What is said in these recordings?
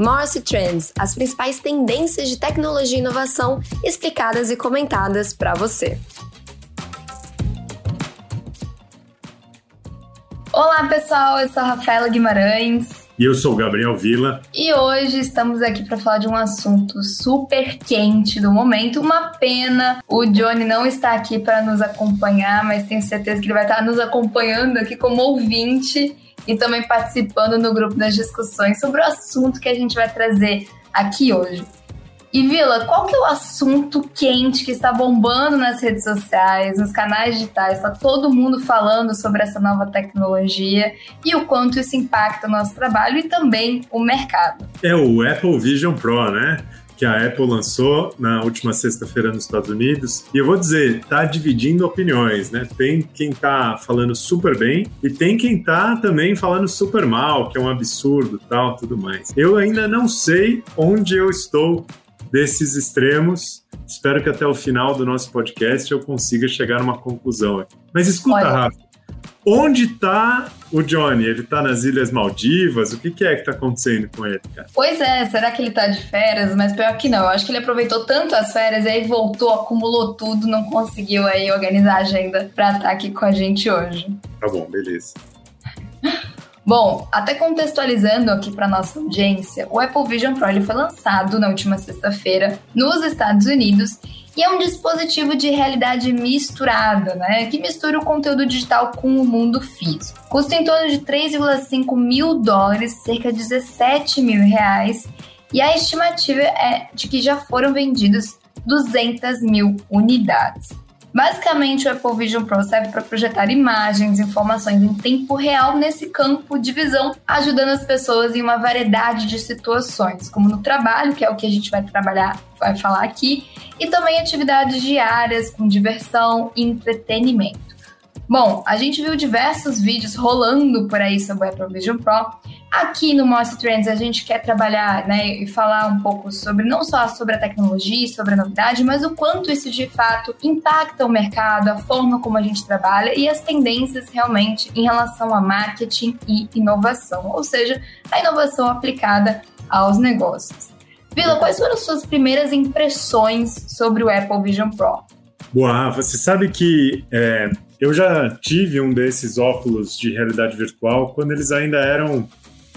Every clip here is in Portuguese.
Morse Trends, as principais tendências de tecnologia e inovação explicadas e comentadas para você. Olá pessoal, eu sou a Rafaela Guimarães. E eu sou o Gabriel Vila. E hoje estamos aqui para falar de um assunto super quente do momento. Uma pena o Johnny não está aqui para nos acompanhar, mas tenho certeza que ele vai estar nos acompanhando aqui como ouvinte e também participando no grupo das discussões sobre o assunto que a gente vai trazer aqui hoje. E Vila, qual que é o assunto quente que está bombando nas redes sociais, nos canais digitais? Está todo mundo falando sobre essa nova tecnologia e o quanto isso impacta o nosso trabalho e também o mercado. É o Apple Vision Pro, né? Que a Apple lançou na última sexta-feira nos Estados Unidos. E eu vou dizer, tá dividindo opiniões, né? Tem quem tá falando super bem e tem quem tá também falando super mal, que é um absurdo, tal, tudo mais. Eu ainda não sei onde eu estou desses extremos. Espero que até o final do nosso podcast eu consiga chegar a uma conclusão. Mas escuta, Olha. Rafa, onde está o Johnny? Ele está nas Ilhas Maldivas? O que, que é que está acontecendo com ele, cara? Pois é, será que ele está de férias? Mas pior que não. Eu acho que ele aproveitou tanto as férias e aí voltou, acumulou tudo, não conseguiu aí organizar a agenda para estar tá aqui com a gente hoje. Tá bom, beleza. Bom, até contextualizando aqui para nossa audiência, o Apple Vision Pro ele foi lançado na última sexta-feira nos Estados Unidos e é um dispositivo de realidade misturada, né? Que mistura o conteúdo digital com o mundo físico. Custa em torno de 3,5 mil dólares, cerca de 17 mil reais, e a estimativa é de que já foram vendidos 200 mil unidades. Basicamente, o Apple Vision Pro serve para projetar imagens, informações em tempo real nesse campo de visão, ajudando as pessoas em uma variedade de situações, como no trabalho, que é o que a gente vai trabalhar, vai falar aqui, e também atividades diárias com diversão e entretenimento. Bom, a gente viu diversos vídeos rolando por aí sobre o Apple Vision Pro. Aqui no Monster Trends a gente quer trabalhar né, e falar um pouco sobre não só sobre a tecnologia, sobre a novidade, mas o quanto isso de fato impacta o mercado, a forma como a gente trabalha e as tendências realmente em relação a marketing e inovação, ou seja, a inovação aplicada aos negócios. Vila, quais foram as suas primeiras impressões sobre o Apple Vision Pro? Boa, você sabe que é, eu já tive um desses óculos de realidade virtual quando eles ainda eram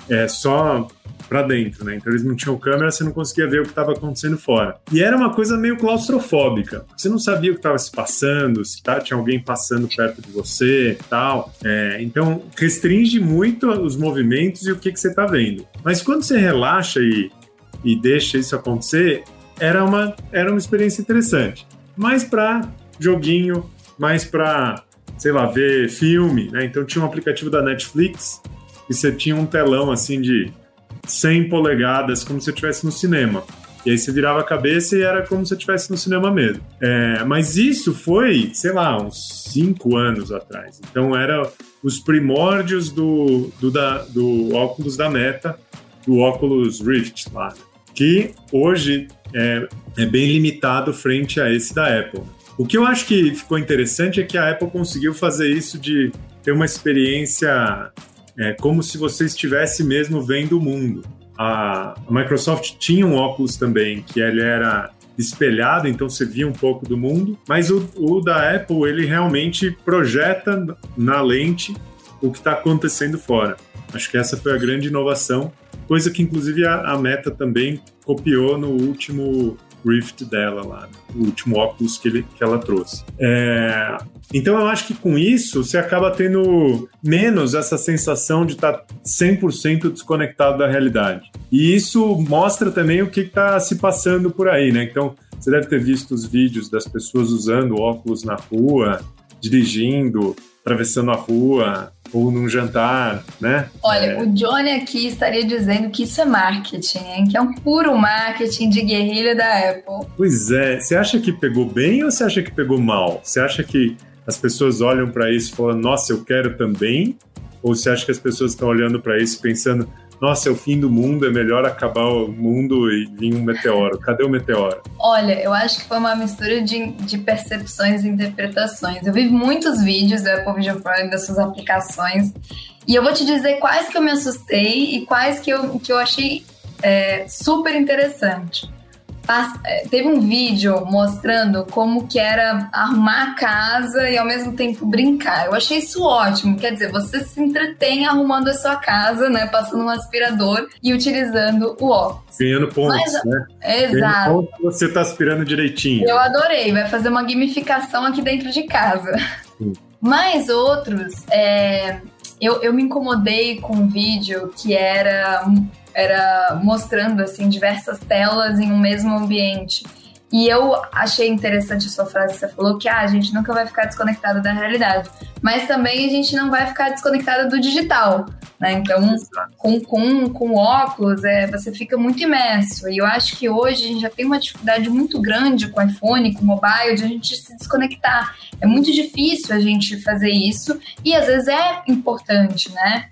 é, só para dentro, né? Então eles não tinham câmera, você não conseguia ver o que estava acontecendo fora. E era uma coisa meio claustrofóbica. Você não sabia o que estava se passando, se tá, tinha alguém passando perto de você, tal. É, então restringe muito os movimentos e o que, que você está vendo. Mas quando você relaxa e, e deixa isso acontecer, era uma, era uma experiência interessante. Mais para joguinho, mais para sei lá, ver filme, né? Então tinha um aplicativo da Netflix e você tinha um telão assim de 100 polegadas, como se você estivesse no cinema. E aí você virava a cabeça e era como se estivesse no cinema mesmo. É, mas isso foi, sei lá, uns 5 anos atrás. Então era os primórdios do, do, da, do óculos da Meta, do óculos Rift lá, que hoje é, é bem limitado frente a esse da Apple. O que eu acho que ficou interessante é que a Apple conseguiu fazer isso de ter uma experiência é, como se você estivesse mesmo vendo o mundo. A, Microsoft tinha um óculos também, que ele era espelhado, então você via um pouco do mundo, mas o, o da Apple, ele realmente projeta na lente o que está acontecendo fora. Acho que essa foi a grande inovação, coisa que inclusive a, a Meta também copiou no último Rift dela lá, o último óculos que, ele, que ela trouxe. É, então eu acho que com isso você acaba tendo menos essa sensação de estar tá 100% desconectado da realidade. E isso mostra também o que está se passando por aí, né? Então você deve ter visto os vídeos das pessoas usando óculos na rua, dirigindo, atravessando a rua, ou num jantar, né? Olha, é. o Johnny aqui estaria dizendo que isso é marketing, hein? que é um puro marketing de guerrilha da Apple. Pois é, você acha que pegou bem ou você acha que pegou mal? Você acha que as pessoas olham para isso e falam, nossa, eu quero também? Ou você acha que as pessoas estão olhando para isso pensando, nossa, é o fim do mundo, é melhor acabar o mundo e vir um meteoro. Cadê o meteoro? Olha, eu acho que foi uma mistura de, de percepções e interpretações. Eu vi muitos vídeos do Apple Vision Pro e das suas aplicações, e eu vou te dizer quais que eu me assustei e quais que eu, que eu achei é, super interessante. É, teve um vídeo mostrando como que era arrumar a casa e ao mesmo tempo brincar. Eu achei isso ótimo. Quer dizer, você se entretém arrumando a sua casa, né? Passando um aspirador e utilizando o óculos. Ganhando pontos, Mas, né? Exato. Pontos, você tá aspirando direitinho. Eu adorei. Vai fazer uma gamificação aqui dentro de casa. Sim. Mas outros, é, eu, eu me incomodei com um vídeo que era era mostrando assim diversas telas em um mesmo ambiente. E eu achei interessante a sua frase que você falou que ah, a gente nunca vai ficar desconectado da realidade, mas também a gente não vai ficar desconectado do digital, né? Então, com, com, com óculos, é, você fica muito imerso. E eu acho que hoje a gente já tem uma dificuldade muito grande com iPhone, com mobile, de a gente se desconectar. É muito difícil a gente fazer isso e às vezes é importante, né?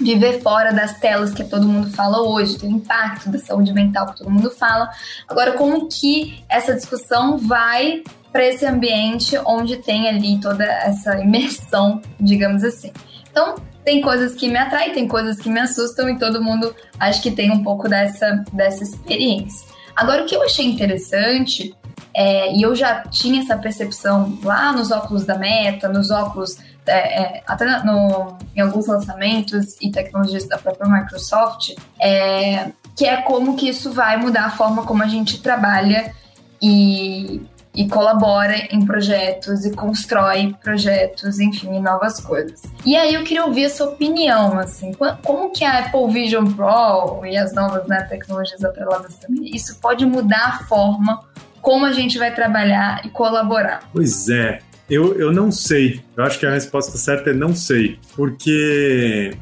Viver fora das telas que todo mundo fala hoje, tem impacto da saúde mental que todo mundo fala. Agora, como que essa discussão vai para esse ambiente onde tem ali toda essa imersão, digamos assim. Então, tem coisas que me atraem, tem coisas que me assustam e todo mundo acho que tem um pouco dessa, dessa experiência. Agora, o que eu achei interessante, é, e eu já tinha essa percepção lá nos óculos da Meta, nos óculos é, é, até no, em alguns lançamentos e tecnologias da própria Microsoft, é, que é como que isso vai mudar a forma como a gente trabalha e, e colabora em projetos e constrói projetos, enfim, novas coisas. E aí eu queria ouvir a sua opinião, assim, como que a Apple Vision Pro e as novas né, tecnologias atreladas também, isso pode mudar a forma como a gente vai trabalhar e colaborar? Pois é, eu, eu não sei. Eu acho que a resposta certa é não sei. Porque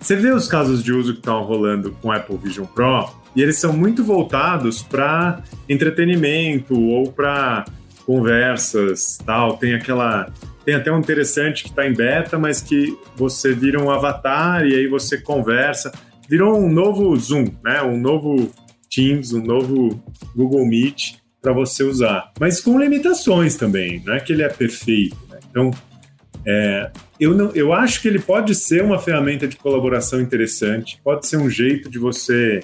você vê os casos de uso que estão rolando com Apple Vision Pro e eles são muito voltados para entretenimento ou para conversas, tal. Tem aquela tem até um interessante que está em beta, mas que você vira um avatar e aí você conversa. Virou um novo Zoom, né? Um novo Teams, um novo Google Meet para você usar, mas com limitações também, não é que ele é perfeito. Né? Então, é, eu, não, eu acho que ele pode ser uma ferramenta de colaboração interessante, pode ser um jeito de você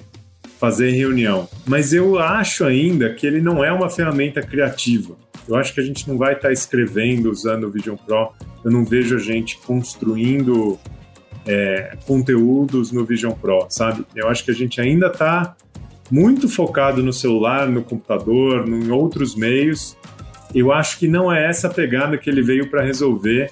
fazer reunião, mas eu acho ainda que ele não é uma ferramenta criativa. Eu acho que a gente não vai estar tá escrevendo usando o Vision Pro, eu não vejo a gente construindo é, conteúdos no Vision Pro, sabe? Eu acho que a gente ainda está muito focado no celular, no computador, em outros meios. Eu acho que não é essa pegada que ele veio para resolver.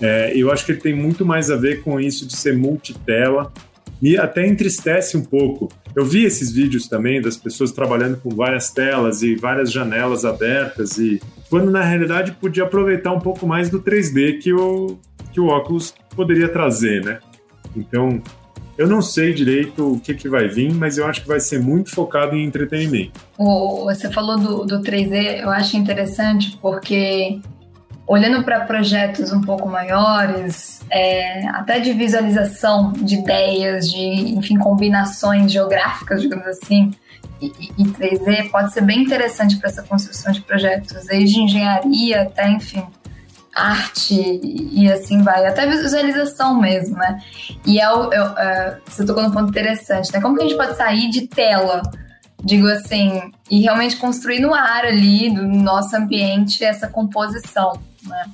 É, eu acho que ele tem muito mais a ver com isso de ser multitela. Me até entristece um pouco. Eu vi esses vídeos também das pessoas trabalhando com várias telas e várias janelas abertas e quando na realidade podia aproveitar um pouco mais do 3D que o que o óculos poderia trazer, né? Então, eu não sei direito o que, que vai vir, mas eu acho que vai ser muito focado em entretenimento. Você falou do, do 3D, eu acho interessante porque olhando para projetos um pouco maiores, é, até de visualização de ideias, de enfim combinações geográficas, digamos assim, e, e 3D pode ser bem interessante para essa construção de projetos, desde engenharia até enfim arte e assim vai, até visualização mesmo, né? E é, o, é, é, você tocou num ponto interessante, né? Como que a gente pode sair de tela, digo assim, e realmente construir no ar ali, no nosso ambiente, essa composição, né?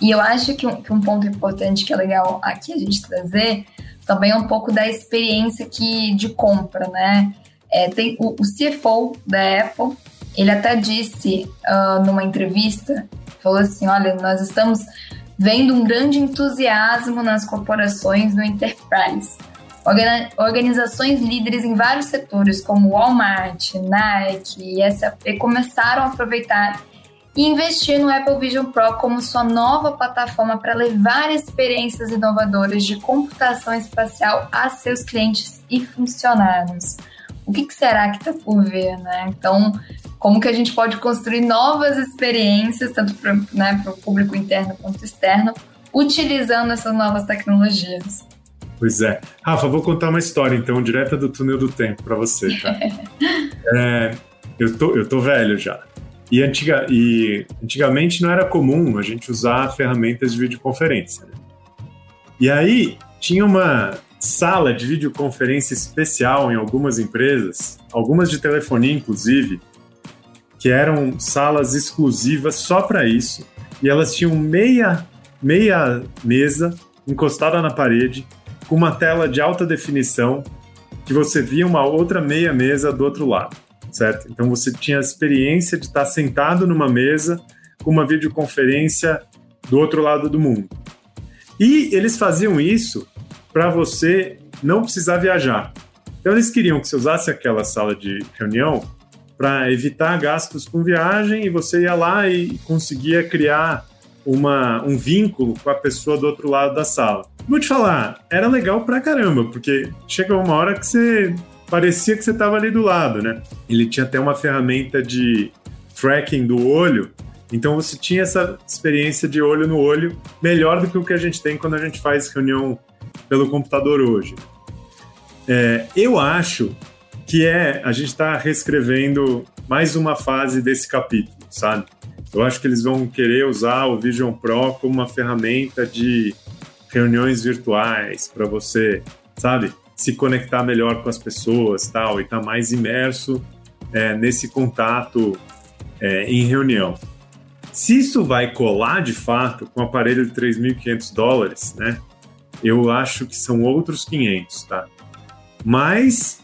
E eu acho que um, que um ponto importante que é legal aqui a gente trazer também é um pouco da experiência que, de compra, né? É, tem o, o CFO da Apple, ele até disse uh, numa entrevista falou assim: olha, nós estamos vendo um grande entusiasmo nas corporações no enterprise. Organizações líderes em vários setores, como Walmart, Nike e SAP, começaram a aproveitar e investir no Apple Vision Pro como sua nova plataforma para levar experiências inovadoras de computação espacial a seus clientes e funcionários. O que, que será que está por ver, né? Então, como que a gente pode construir novas experiências, tanto para né, o público interno quanto externo, utilizando essas novas tecnologias. Pois é. Rafa, vou contar uma história, então, direta do túnel do tempo para você, tá? é, eu, tô, eu tô velho já. E, antiga, e antigamente não era comum a gente usar ferramentas de videoconferência. Né? E aí tinha uma, sala de videoconferência especial em algumas empresas, algumas de telefonia inclusive, que eram salas exclusivas só para isso, e elas tinham meia, meia mesa encostada na parede, com uma tela de alta definição, que você via uma outra meia mesa do outro lado, certo? Então você tinha a experiência de estar sentado numa mesa com uma videoconferência do outro lado do mundo. E eles faziam isso para você não precisar viajar. Então eles queriam que você usasse aquela sala de reunião para evitar gastos com viagem e você ia lá e conseguia criar uma, um vínculo com a pessoa do outro lado da sala. Vou te falar, era legal pra caramba, porque chegou uma hora que você parecia que você estava ali do lado, né? Ele tinha até uma ferramenta de tracking do olho, então você tinha essa experiência de olho no olho melhor do que o que a gente tem quando a gente faz reunião pelo computador hoje. É, eu acho que é a gente está reescrevendo mais uma fase desse capítulo, sabe? Eu acho que eles vão querer usar o Vision Pro como uma ferramenta de reuniões virtuais para você, sabe, se conectar melhor com as pessoas, tal, e estar tá mais imerso é, nesse contato é, em reunião. Se isso vai colar de fato com um aparelho de 3.500 dólares, né? Eu acho que são outros 500, tá? Mas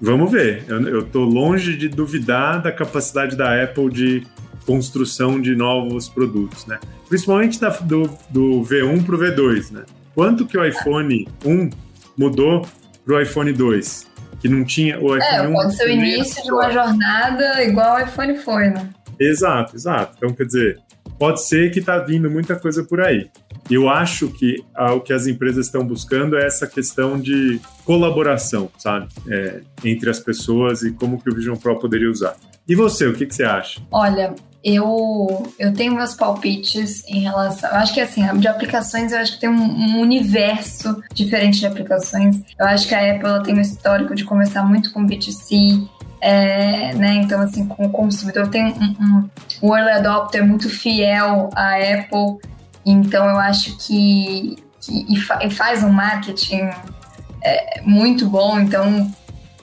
vamos ver. Eu, estou longe de duvidar da capacidade da Apple de construção de novos produtos, né? Principalmente da, do, do V1 para o V2, né? Quanto que o iPhone 1 mudou para o iPhone 2? Que não tinha o iPhone é, 1. Pode ser o início de uma jornada igual o iPhone foi, né? Exato, exato. Então, quer dizer, pode ser que está vindo muita coisa por aí. Eu acho que o que as empresas estão buscando é essa questão de colaboração, sabe? É, entre as pessoas e como que o Vision Pro poderia usar. E você, o que, que você acha? Olha, eu, eu tenho meus palpites em relação. Eu acho que assim, de aplicações, eu acho que tem um, um, universo diferente de aplicações. Eu acho que a Apple tem um histórico de começar muito com B2C. É, né? Então, assim, com o consumidor tem um, um, um early adopter muito fiel à Apple. Então, eu acho que, que e, fa, e faz um marketing é, muito bom. Então,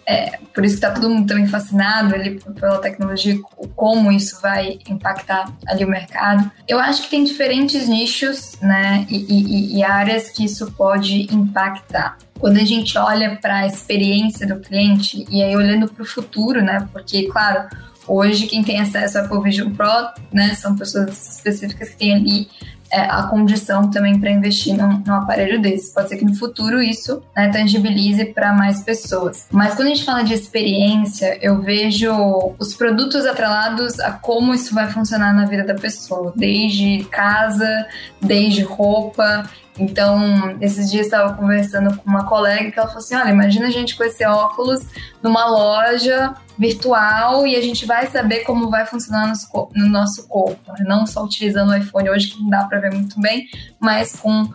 é, por isso que está todo mundo também fascinado ali pela tecnologia, como isso vai impactar ali o mercado. Eu acho que tem diferentes nichos, né, e, e, e áreas que isso pode impactar. Quando a gente olha para a experiência do cliente, e aí olhando para o futuro, né, porque, claro, hoje quem tem acesso ao Apple Vision Pro, né, são pessoas específicas que têm ali a condição também para investir num, num, aparelho desse. Pode ser que no futuro isso né, tangibilize para mais pessoas. Mas quando a gente fala de experiência, eu vejo os produtos atrelados a como isso vai funcionar na vida da pessoa, desde casa, desde roupa. Então, esses dias estava conversando com uma colega que ela falou assim: olha, imagina a gente com esse óculos numa loja virtual e a gente vai saber como vai funcionar no nosso corpo, né? não só utilizando o iPhone hoje que não dá para ver muito bem, mas com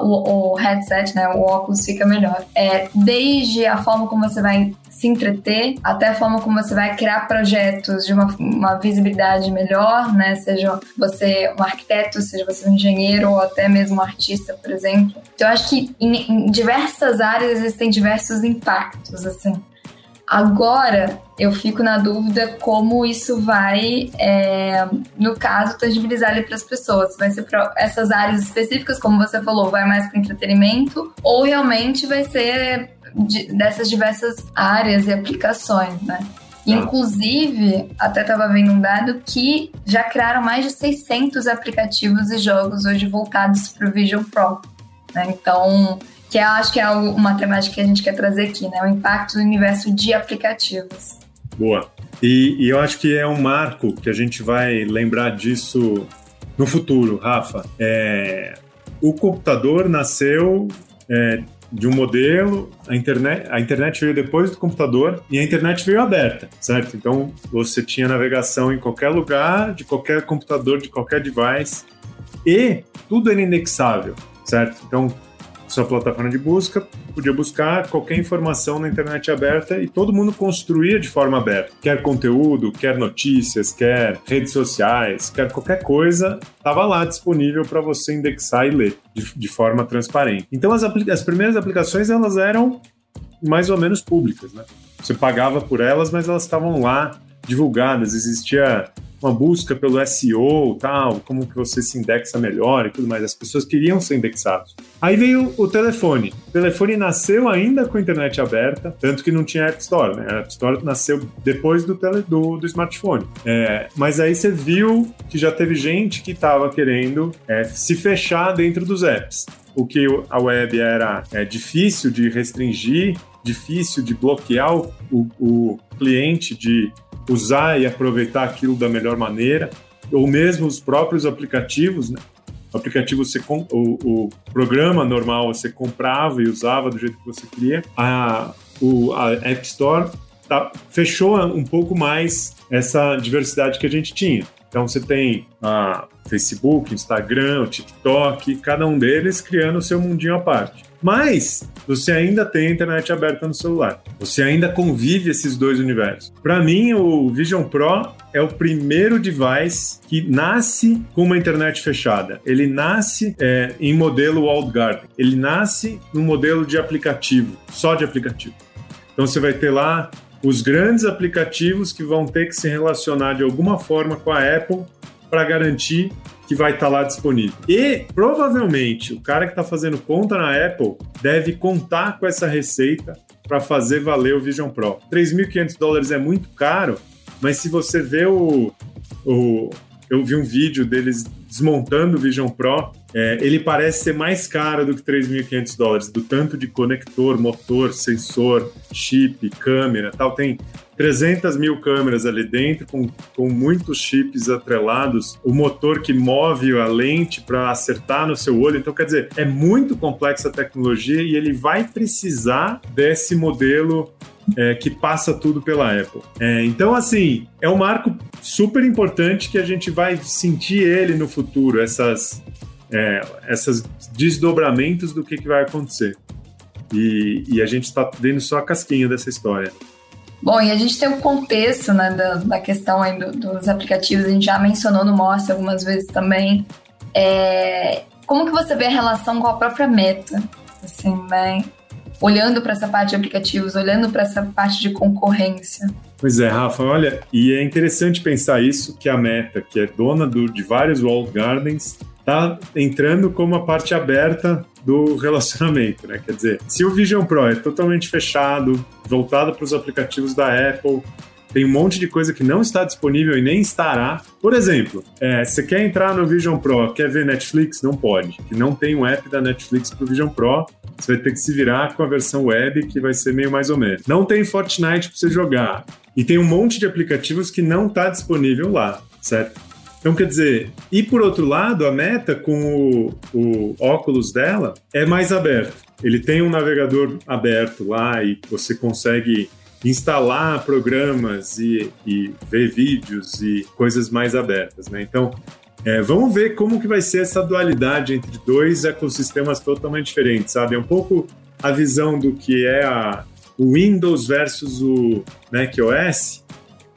o, o, headset, né, o óculos fica melhor. É, desde a forma como você vai se entreter, até a forma como você vai criar projetos de uma, uma visibilidade melhor, né? Seja você um arquiteto, seja você um engenheiro ou até mesmo um artista, por exemplo. Então, eu acho que em, em diversas áreas existem diversos impactos, assim. Agora, eu fico na dúvida como isso vai, é, no caso, tangibilizar ali para as pessoas. Vai ser para essas áreas específicas, como você falou, vai mais para entretenimento, ou realmente vai ser de, dessas diversas áreas e aplicações, né? Tá. Inclusive, até estava vendo um dado que já criaram mais de 600 aplicativos e jogos hoje voltados para o Vision Pro. Né? Então, que eu acho que é uma temática que a gente quer trazer aqui, né? O impacto do universo de aplicativos. Boa. E, e eu acho que é um marco que a gente vai lembrar disso no futuro, Rafa. É, o computador nasceu é, de um modelo, a internet, a internet veio depois do computador e a internet veio aberta, certo? Então você tinha navegação em qualquer lugar, de qualquer computador, de qualquer device e tudo era indexável, certo? Então sua plataforma de busca, podia buscar qualquer informação na internet aberta e todo mundo construía de forma aberta. Quer conteúdo, quer notícias, quer redes sociais, quer qualquer coisa, estava lá disponível para você indexar e ler de, de forma transparente. Então as, as primeiras aplicações elas eram mais ou menos públicas, né? Você pagava por elas, mas elas estavam lá divulgadas, existia uma busca pelo SEO, tal, como que você se indexa melhor e tudo mais. As pessoas queriam ser indexados. Aí veio o telefone. O telefone nasceu ainda com a internet aberta, tanto que não tinha App Store, né? A App Store nasceu depois do, tele, do, do smartphone. É, mas aí você viu que já teve gente que estava querendo é, se fechar dentro dos apps. O que a web era é, difícil de restringir, difícil de bloquear o, o cliente de usar e aproveitar aquilo da melhor maneira, ou mesmo os próprios aplicativos, né? O aplicativo, você, o, o programa normal você comprava e usava do jeito que você queria. A, o, a App Store tá, fechou um pouco mais essa diversidade que a gente tinha. Então você tem a Facebook, Instagram, TikTok, cada um deles criando o seu mundinho à parte. Mas você ainda tem a internet aberta no celular. Você ainda convive esses dois universos. Para mim, o Vision Pro é o primeiro device que nasce com uma internet fechada. Ele nasce é, em modelo walled garden. Ele nasce no modelo de aplicativo, só de aplicativo. Então você vai ter lá os grandes aplicativos que vão ter que se relacionar de alguma forma com a Apple para garantir que vai estar tá lá disponível. E provavelmente o cara que está fazendo conta na Apple deve contar com essa receita para fazer valer o Vision Pro. 3.500 dólares é muito caro, mas se você vê o, o eu vi um vídeo deles desmontando o Vision Pro, é, ele parece ser mais caro do que 3.500 dólares, do tanto de conector, motor, sensor, chip, câmera, tal. Tem 300 mil câmeras ali dentro, com, com muitos chips atrelados, o motor que move a lente para acertar no seu olho. Então, quer dizer, é muito complexa a tecnologia e ele vai precisar desse modelo é, que passa tudo pela Apple. É, então, assim, é um marco super importante que a gente vai sentir ele no futuro, essas, é, essas desdobramentos do que, que vai acontecer. E, e a gente está vendo só a casquinha dessa história. Bom, e a gente tem o contexto né, da, da questão aí do, dos aplicativos, a gente já mencionou no Mostra algumas vezes também. É, como que você vê a relação com a própria meta? Assim, né? Olhando para essa parte de aplicativos, olhando para essa parte de concorrência. Pois é, Rafa, olha, e é interessante pensar isso, que a Meta, que é dona do, de vários walled gardens, está entrando como a parte aberta do relacionamento, né? Quer dizer, se o Vision Pro é totalmente fechado, voltado para os aplicativos da Apple, tem um monte de coisa que não está disponível e nem estará. Por exemplo, é, você quer entrar no Vision Pro, quer ver Netflix? Não pode, que não tem um app da Netflix para o Vision Pro. Você vai ter que se virar com a versão web, que vai ser meio mais ou menos. Não tem Fortnite para você jogar. E tem um monte de aplicativos que não está disponível lá, certo? Então, quer dizer, e por outro lado, a meta com o, o óculos dela é mais aberto. Ele tem um navegador aberto lá e você consegue instalar programas e, e ver vídeos e coisas mais abertas, né? Então, é, vamos ver como que vai ser essa dualidade entre dois ecossistemas totalmente diferentes, sabe? É um pouco a visão do que é a, o Windows versus o macOS,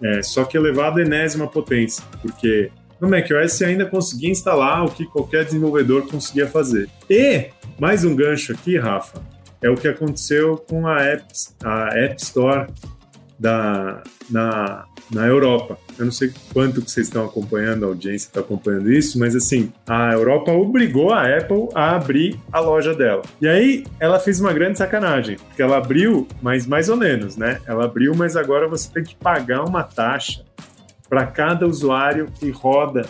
é, só que elevado à enésima potência, porque no macOS você ainda conseguia instalar o que qualquer desenvolvedor conseguia fazer. E, mais um gancho aqui, Rafa, é o que aconteceu com a App, a App Store da, na, na Europa. Eu não sei quanto que vocês estão acompanhando, a audiência está acompanhando isso, mas assim, a Europa obrigou a Apple a abrir a loja dela. E aí ela fez uma grande sacanagem, porque ela abriu, mas mais ou menos, né? Ela abriu, mas agora você tem que pagar uma taxa para cada usuário que roda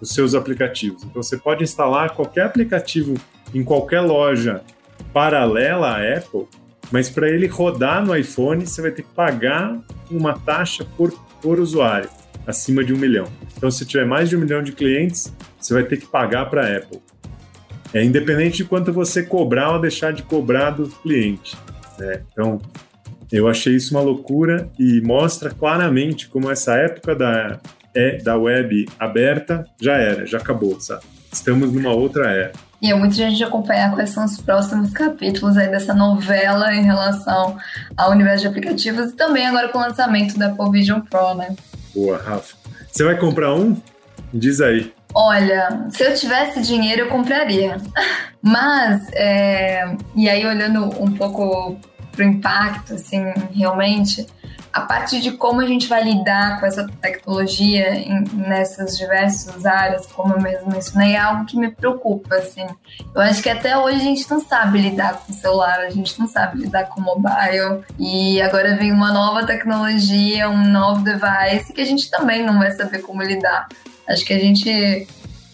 os seus aplicativos. Então você pode instalar qualquer aplicativo em qualquer loja paralela à Apple, mas para ele rodar no iPhone você vai ter que pagar uma taxa por, por usuário, acima de um milhão. Então se tiver mais de um milhão de clientes, você vai ter que pagar para a Apple. É independente de quanto você cobrar ou deixar de cobrar do cliente. Né? Então eu achei isso uma loucura e mostra claramente como essa época da, é, da web aberta já era, já acabou, sabe? Estamos numa outra era. E é muito gente acompanhar quais são os próximos capítulos aí dessa novela em relação ao universo de aplicativos e também agora com o lançamento da Apple Vision Pro, né? Boa, Rafa. Você vai comprar um? Diz aí. Olha, se eu tivesse dinheiro, eu compraria. Mas, é... e aí olhando um pouco pro impacto, assim, realmente, a parte de como a gente vai lidar com essa tecnologia em, nessas diversas áreas, como eu mesmo mencionei, é algo que me preocupa, assim. Eu acho que até hoje a gente não sabe lidar com o celular, a gente não sabe lidar com o mobile, e agora vem uma nova tecnologia, um novo device que a gente também não vai saber como lidar. Acho que a gente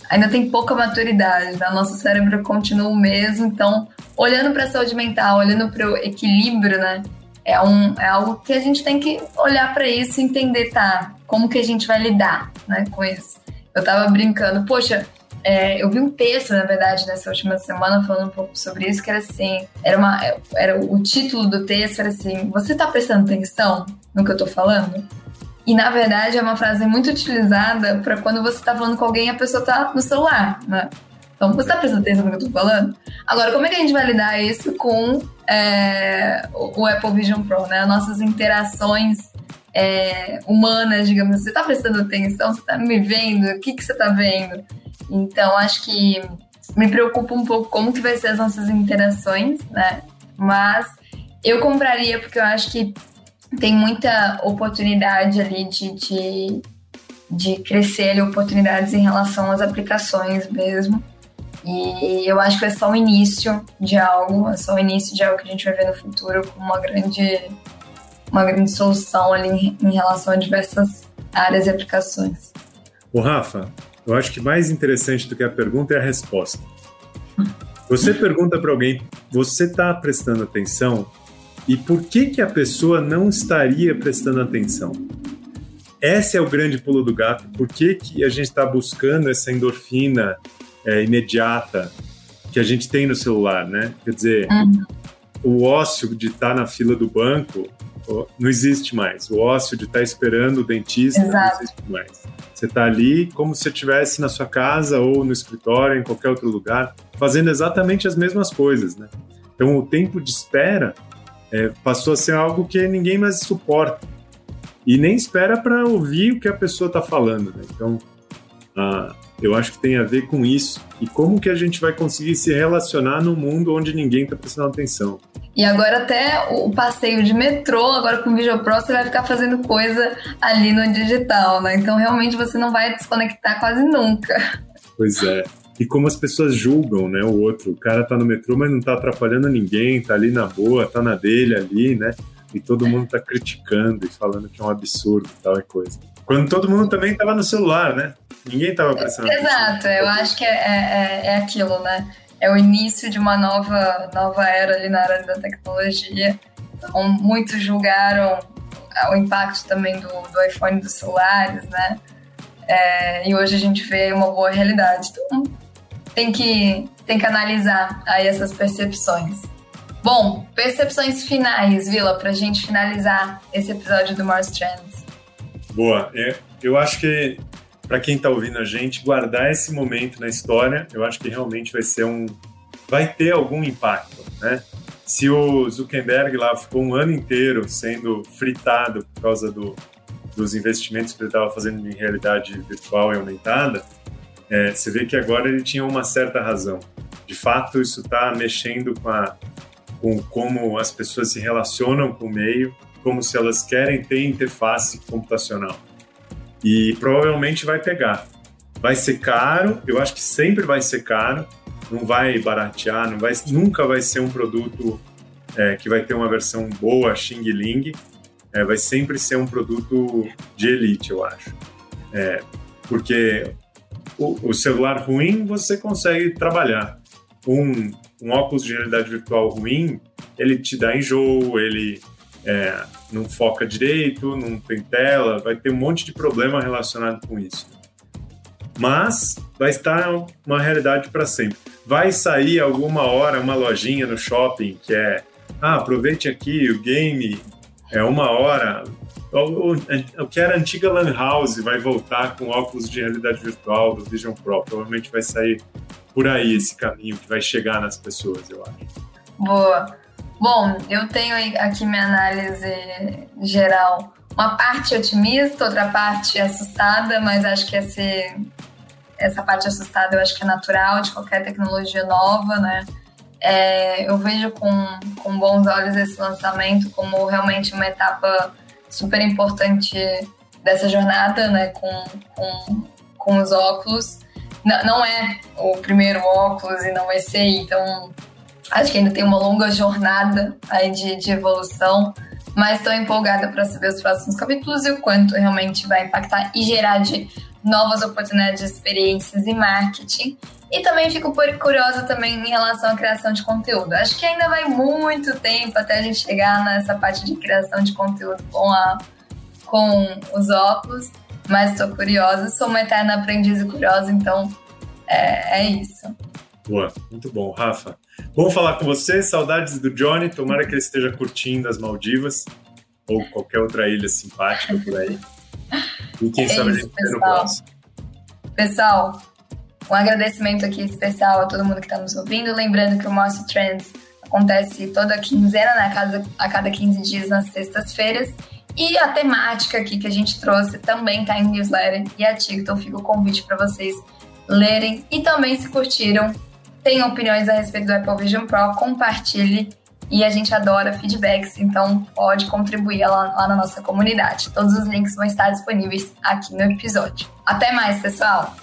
ainda tem pouca maturidade, né? nosso cérebro continua o mesmo, então olhando para a saúde mental, olhando para o equilíbrio, né? é, um, é algo que a gente tem que olhar para isso e entender, tá? Como que a gente vai lidar né, com isso. Eu tava brincando, poxa, é, eu vi um texto, na verdade, nessa última semana falando um pouco sobre isso, que era assim, era uma, era o título do texto era assim, você tá prestando atenção no que eu tô falando? E na verdade é uma frase muito utilizada para quando você tá falando com alguém e a pessoa tá no celular, né? Então, você está prestando atenção no que eu estou falando? Agora, como é que a gente vai lidar isso com é, o Apple Vision Pro, né? Nossas interações é, humanas, digamos assim. Você está prestando atenção? Você está me vendo? O que, que você está vendo? Então, acho que me preocupa um pouco como que vai ser as nossas interações, né? Mas eu compraria porque eu acho que tem muita oportunidade ali de, de, de crescer ali, oportunidades em relação às aplicações mesmo. E eu acho que é só o início de algo, é só o início de algo que a gente vai ver no futuro com uma grande, uma grande solução ali em relação a diversas áreas e aplicações. O Rafa, eu acho que mais interessante do que a pergunta é a resposta. Você pergunta para alguém, você está prestando atenção? E por que, que a pessoa não estaria prestando atenção? Esse é o grande pulo do gato. Por que, que a gente está buscando essa endorfina é, imediata que a gente tem no celular, né? Quer dizer, uhum. o ócio de estar tá na fila do banco não existe mais. O ócio de estar tá esperando o dentista Exato. não existe mais. Você está ali como se estivesse na sua casa ou no escritório, em qualquer outro lugar, fazendo exatamente as mesmas coisas, né? Então, o tempo de espera é, passou a ser algo que ninguém mais suporta. E nem espera para ouvir o que a pessoa está falando, né? Então, a, eu acho que tem a ver com isso e como que a gente vai conseguir se relacionar no mundo onde ninguém está prestando atenção. E agora até o passeio de metrô, agora com o Visual Pro, você vai ficar fazendo coisa ali no digital, né? Então realmente você não vai desconectar quase nunca. Pois é. E como as pessoas julgam, né, o outro. O cara tá no metrô, mas não tá atrapalhando ninguém, tá ali na boa, tá na dele ali, né? E todo mundo tá criticando e falando que é um absurdo tal e coisa. Quando todo mundo também tava no celular, né? Ninguém estava prestando Exato, eu acho que é, é, é, aquilo, né? É o início de uma nova, nova era ali na área da tecnologia. Então, muitos julgaram o impacto também do, do iPhone dos celulares, né? É, e hoje a gente vê uma boa realidade. Então, tem que, tem que analisar aí essas percepções. Bom, percepções finais, Vila, para a gente finalizar esse episódio do Morse Trends. Boa. Eu, eu acho que para quem está ouvindo a gente, guardar esse momento na história, eu acho que realmente vai ser um. vai ter algum impacto, né? Se o Zuckerberg lá ficou um ano inteiro sendo fritado por causa do, dos investimentos que ele estava fazendo em realidade virtual e aumentada, é, você vê que agora ele tinha uma certa razão. De fato, isso está mexendo com, a, com como as pessoas se relacionam com o meio, como se elas querem ter interface computacional e provavelmente vai pegar. Vai ser caro, eu acho que sempre vai ser caro, não vai baratear, não vai, nunca vai ser um produto é, que vai ter uma versão boa, Xing Ling, é, vai sempre ser um produto de elite, eu acho. É, porque o, o, celular ruim você consegue trabalhar. Um, um óculos de realidade virtual ruim, ele te dá enjoo, ele é, não foca direito, não tem tela, vai ter um monte de problema relacionado com isso. Mas vai estar uma realidade para sempre. Vai sair alguma hora uma lojinha no shopping que é, ah, aproveite aqui o game, é uma hora. O, o, o que era antiga Lan House vai voltar com óculos de realidade virtual do Vision Pro. Provavelmente vai sair por aí esse caminho que vai chegar nas pessoas, eu acho. Boa. Bom, eu tenho aqui minha análise geral. Uma parte otimista, outra parte assustada, mas acho que esse, essa parte assustada eu acho que é natural de qualquer tecnologia nova, né? É, eu vejo com, com bons olhos esse lançamento como realmente uma etapa super importante dessa jornada, né, com, com, com os óculos. Não, não é o primeiro óculos e não vai ser, então acho que ainda tem uma longa jornada aí de, de evolução, mas estou empolgada para saber os próximos capítulos e o quanto realmente vai impactar e gerar de novas oportunidades de experiências e marketing. E também fico curiosa também em relação à criação de conteúdo. Acho que ainda vai muito tempo até a gente chegar nessa parte de criação de conteúdo com, a, com os óculos, mas estou curiosa. Sou uma eterna aprendiz e curiosa, então é, é isso. Boa, muito bom, Rafa. Bom falar com você, saudades do Johnny, tomara que ele esteja curtindo as Maldivas ou qualquer outra ilha simpática por aí. E quem é sabe isso, a gente pessoal. no próximo. Pessoal, um agradecimento aqui especial a todo mundo que está nos ouvindo. Lembrando que o Moss Trends acontece toda quinzena, né? a, cada, a cada 15 dias nas sextas-feiras. E a temática aqui que a gente trouxe também está em newsletter e artigo, então fica o convite para vocês lerem. E também, se curtiram, tenham opiniões a respeito do Apple Vision Pro, compartilhe. E a gente adora feedbacks, então pode contribuir lá, lá na nossa comunidade. Todos os links vão estar disponíveis aqui no episódio. Até mais, pessoal!